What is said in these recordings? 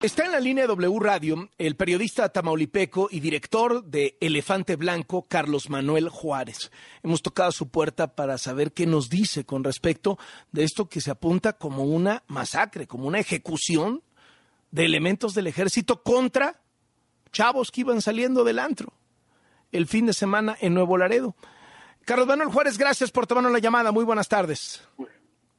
Está en la línea W Radio el periodista tamaulipeco y director de Elefante Blanco, Carlos Manuel Juárez. Hemos tocado su puerta para saber qué nos dice con respecto de esto que se apunta como una masacre, como una ejecución de elementos del ejército contra chavos que iban saliendo del antro el fin de semana en Nuevo Laredo. Carlos Manuel Juárez, gracias por tomarnos la llamada. Muy buenas tardes.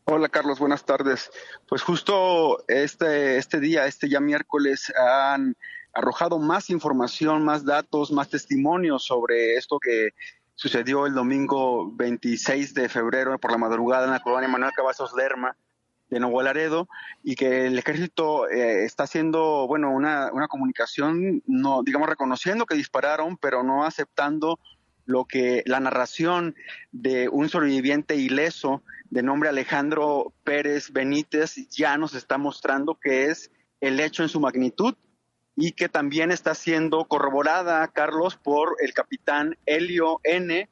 Hola Carlos, buenas tardes. Pues justo este, este día, este ya miércoles, han arrojado más información, más datos, más testimonios sobre esto que sucedió el domingo 26 de febrero por la madrugada en la colonia Manuel Cavazos Lerma de Nuevo Laredo y que el ejército eh, está haciendo, bueno, una, una comunicación, no, digamos, reconociendo que dispararon, pero no aceptando lo que la narración de un sobreviviente ileso de nombre Alejandro Pérez Benítez ya nos está mostrando que es el hecho en su magnitud y que también está siendo corroborada, Carlos, por el capitán Helio N.,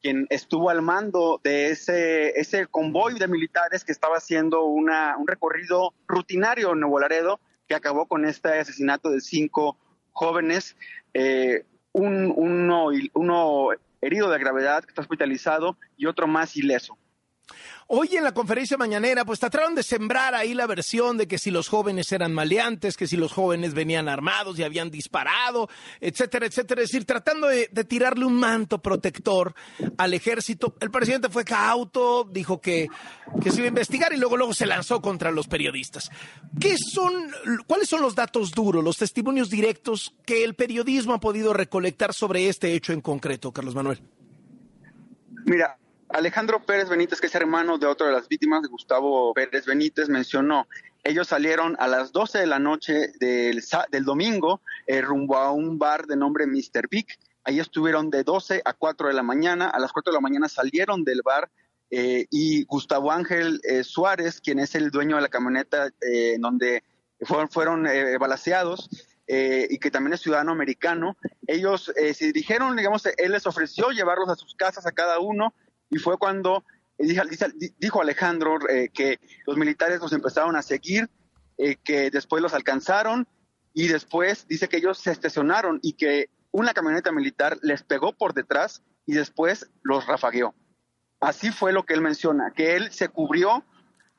quien estuvo al mando de ese, ese convoy de militares que estaba haciendo una, un recorrido rutinario en Nuevo Laredo, que acabó con este asesinato de cinco jóvenes. Eh, un, uno, uno herido de gravedad que está hospitalizado y otro más ileso. Hoy en la conferencia mañanera, pues trataron de sembrar ahí la versión de que si los jóvenes eran maleantes, que si los jóvenes venían armados y habían disparado, etcétera, etcétera. Es decir, tratando de, tirarle un manto protector al ejército. El presidente fue cauto, dijo que, que se iba a investigar y luego, luego se lanzó contra los periodistas. ¿Qué son, cuáles son los datos duros, los testimonios directos que el periodismo ha podido recolectar sobre este hecho en concreto, Carlos Manuel? Mira, Alejandro Pérez Benítez, que es hermano de otra de las víctimas Gustavo Pérez Benítez, mencionó, ellos salieron a las 12 de la noche del, del domingo eh, rumbo a un bar de nombre Mr. Big. Ahí estuvieron de 12 a 4 de la mañana. A las 4 de la mañana salieron del bar eh, y Gustavo Ángel eh, Suárez, quien es el dueño de la camioneta en donde fueron, fueron balaseados, y que también es ciudadano americano, ellos se dirigieron, digamos, él les ofreció llevarlos a sus casas a cada uno y fue cuando dijo Alejandro eh, que los militares los empezaron a seguir, eh, que después los alcanzaron y después dice que ellos se estacionaron y que una camioneta militar les pegó por detrás y después los rafagueó. Así fue lo que él menciona, que él se cubrió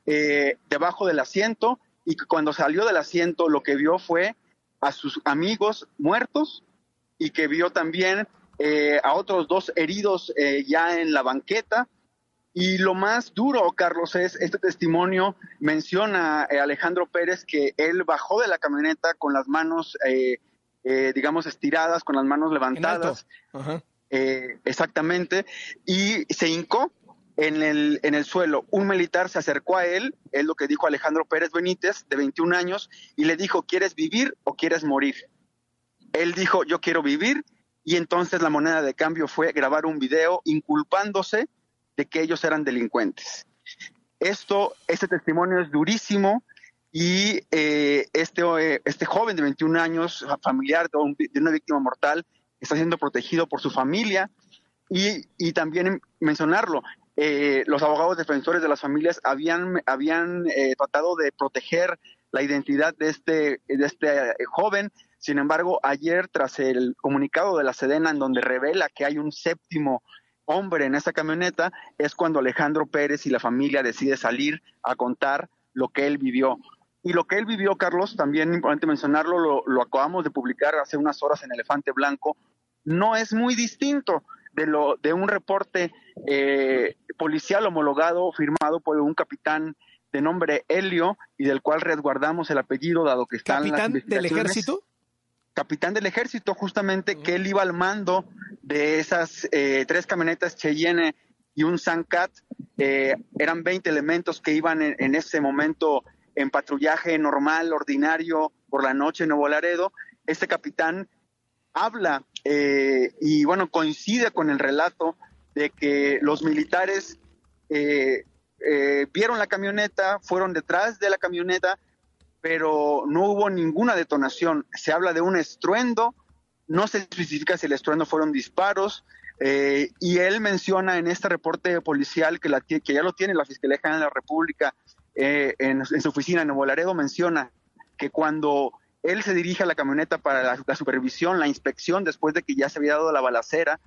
eh, debajo del asiento y que cuando salió del asiento lo que vio fue a sus amigos muertos y que vio también eh, a otros dos heridos eh, ya en la banqueta. Y lo más duro, Carlos, es este testimonio menciona eh, Alejandro Pérez que él bajó de la camioneta con las manos, digamos, estiradas, con las manos levantadas. exactamente. Y se hincó en el, en el suelo. Un militar se acercó a él, es lo que dijo Alejandro Pérez Benítez, de 21 años, y le dijo, ¿quieres vivir o quieres morir? Él dijo, yo quiero vivir y entonces la moneda de cambio fue grabar un video inculpándose de que ellos eran delincuentes. Esto, este testimonio es durísimo y eh, este, eh, este joven de 21 años, familiar de, una víctima mortal, está siendo protegido por su familia y, y también mencionarlo, eh, los abogados defensores de las familias habían, habían tratado de proteger la identidad de este, de este joven, sin embargo, ayer, tras el comunicado de la Sedena, en donde revela que hay un séptimo hombre en esa camioneta, es cuando Alejandro Pérez y la familia decide salir a contar lo que él vivió. Y lo que él vivió, Carlos, también importante mencionarlo, lo, acabamos de publicar hace unas horas en Elefante Blanco, no es muy distinto de lo de un reporte eh, policial homologado firmado por un capitán de nombre Helio y del cual resguardamos el apellido dado que está en las del ejército capitán del ejército, justamente, que él iba al mando de esas eh, tres camionetas Cheyenne y un Sancat. Eh, eran 20 elementos que iban en, ese momento en patrullaje normal, ordinario, por la noche en Nuevo Laredo. Este capitán habla eh, y, bueno, coincide con el relato de que los militares vieron la camioneta, fueron detrás de la camioneta pero no hubo ninguna detonación. Se habla de un estruendo, no se especifica si el estruendo fueron disparos, eh, y él menciona en este reporte policial que, la, que ya lo tiene la Fiscalía General de la República eh, en, su oficina en Nuevo menciona que cuando él se dirige a la camioneta para la, supervisión, la inspección, después de que ya se había dado la balacera,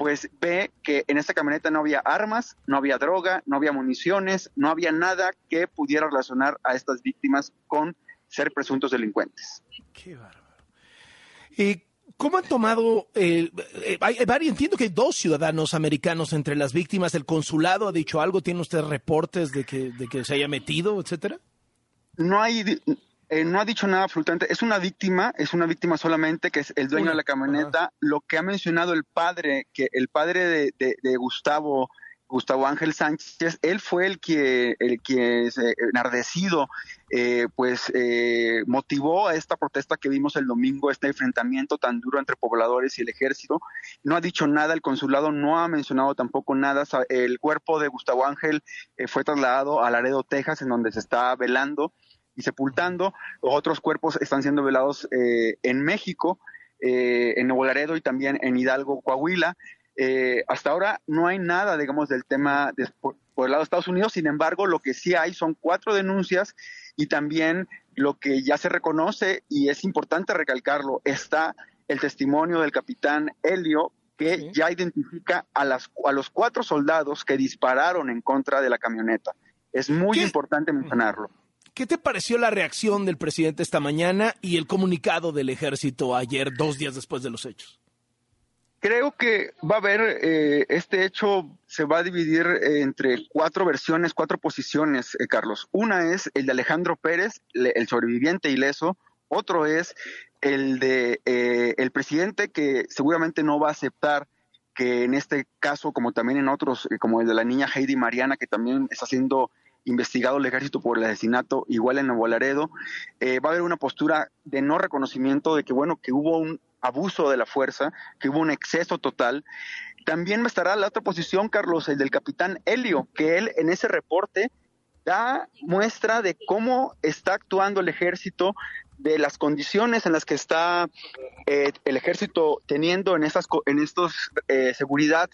pues ve que en esta camioneta no había armas, no había droga, no había municiones, no había nada que pudiera relacionar a estas víctimas con ser presuntos delincuentes. Qué bárbaro. ¿Y cómo han tomado, eh, hay, entiendo que hay dos ciudadanos americanos entre las víctimas, el consulado ha dicho algo, ¿tiene usted reportes de que, de que se haya metido, etcétera? No hay, eh, no ha dicho nada absolutamente. Es una víctima, es una víctima solamente que es el dueño de la camioneta. Lo que ha mencionado el padre, que el padre de, de, Gustavo, Gustavo Ángel Sánchez, él fue el que, el que enardecido, eh, pues eh, motivó a esta protesta que vimos el domingo, este enfrentamiento tan duro entre pobladores y el ejército. No ha dicho nada, el consulado no ha mencionado tampoco nada. El cuerpo de Gustavo Ángel fue trasladado a Laredo, Texas, en donde se está velando y sepultando. Otros cuerpos están siendo velados eh, en México, eh, en Nuevo Laredo y también en Hidalgo, Coahuila. Eh, hasta ahora no hay nada, digamos, del tema por, el lado de Estados Unidos. Sin embargo, lo que sí hay son cuatro denuncias y también lo que ya se reconoce y es importante recalcarlo, está el testimonio del capitán Helio que ya identifica a, las, a los cuatro soldados que dispararon en contra de la camioneta. Es muy importante mencionarlo. ¿Qué te pareció la reacción del presidente esta mañana y el comunicado del ejército ayer, dos días después de los hechos? Creo que va a haber, eh, este hecho se va a dividir eh, entre cuatro versiones, cuatro posiciones, eh, Carlos. Una es el de Alejandro Pérez, el sobreviviente ileso. Otro es el de el presidente que seguramente no va a aceptar que en este caso, como también en otros, como el de la niña Heidi Mariana, que también está siendo investigado el ejército por el asesinato, igual en Nuevo Laredo, eh, va a haber una postura de no reconocimiento de que, bueno, que hubo un abuso de la fuerza, que hubo un exceso total. También estará la otra posición, Carlos, el del capitán Helio, que él en ese reporte da muestra de cómo está actuando el ejército, de las condiciones en las que está eh, el ejército teniendo en estas en estos eh, seguridad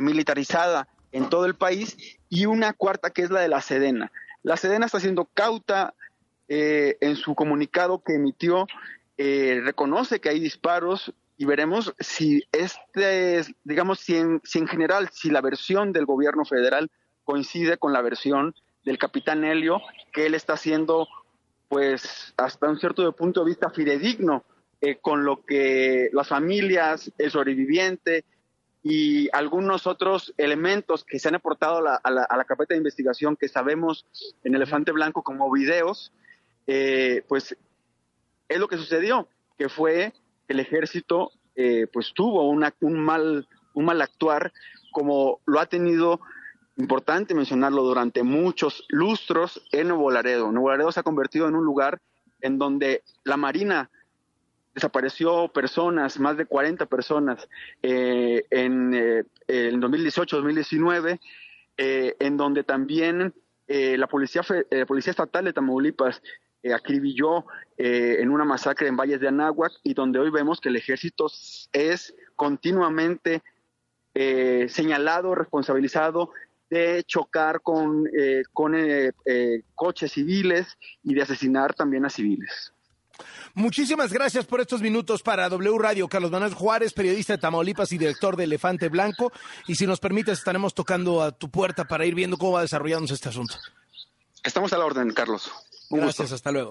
militarizada en todo el país y una cuarta que es la de la Sedena. La Sedena está siendo cauta eh, en su comunicado que emitió, eh, reconoce que hay disparos y veremos si este, es, digamos, si en, si en general, si la versión del gobierno federal coincide con la versión del capitán Helio, que él está haciendo, pues, hasta un cierto punto de vista fidedigno eh, con lo que las familias, el sobreviviente, y algunos otros elementos que se han aportado a la, carpeta de investigación que sabemos en Elefante Blanco como videos, eh, pues es lo que sucedió, que fue que el ejército eh, pues tuvo un, mal, un mal actuar como lo ha tenido importante mencionarlo durante muchos lustros en Nuevo Laredo. Nuevo Laredo se ha convertido en un lugar en donde la Marina desapareció personas, más de 40 personas eh, en, eh, 2018-2019, eh, en donde también eh, la, policía, la Policía Estatal de Tamaulipas acribilló en una masacre en Valles de Anáhuac y donde hoy vemos que el ejército es continuamente señalado, responsabilizado de chocar con, con coches civiles y de asesinar también a civiles. Muchísimas gracias por estos minutos para W Radio. Carlos Manuel Juárez, periodista de Tamaulipas y director de Elefante Blanco. Y si nos permites, estaremos tocando a tu puerta para ir viendo cómo va desarrollándose este asunto. Estamos a la orden, Carlos. gracias, hasta luego.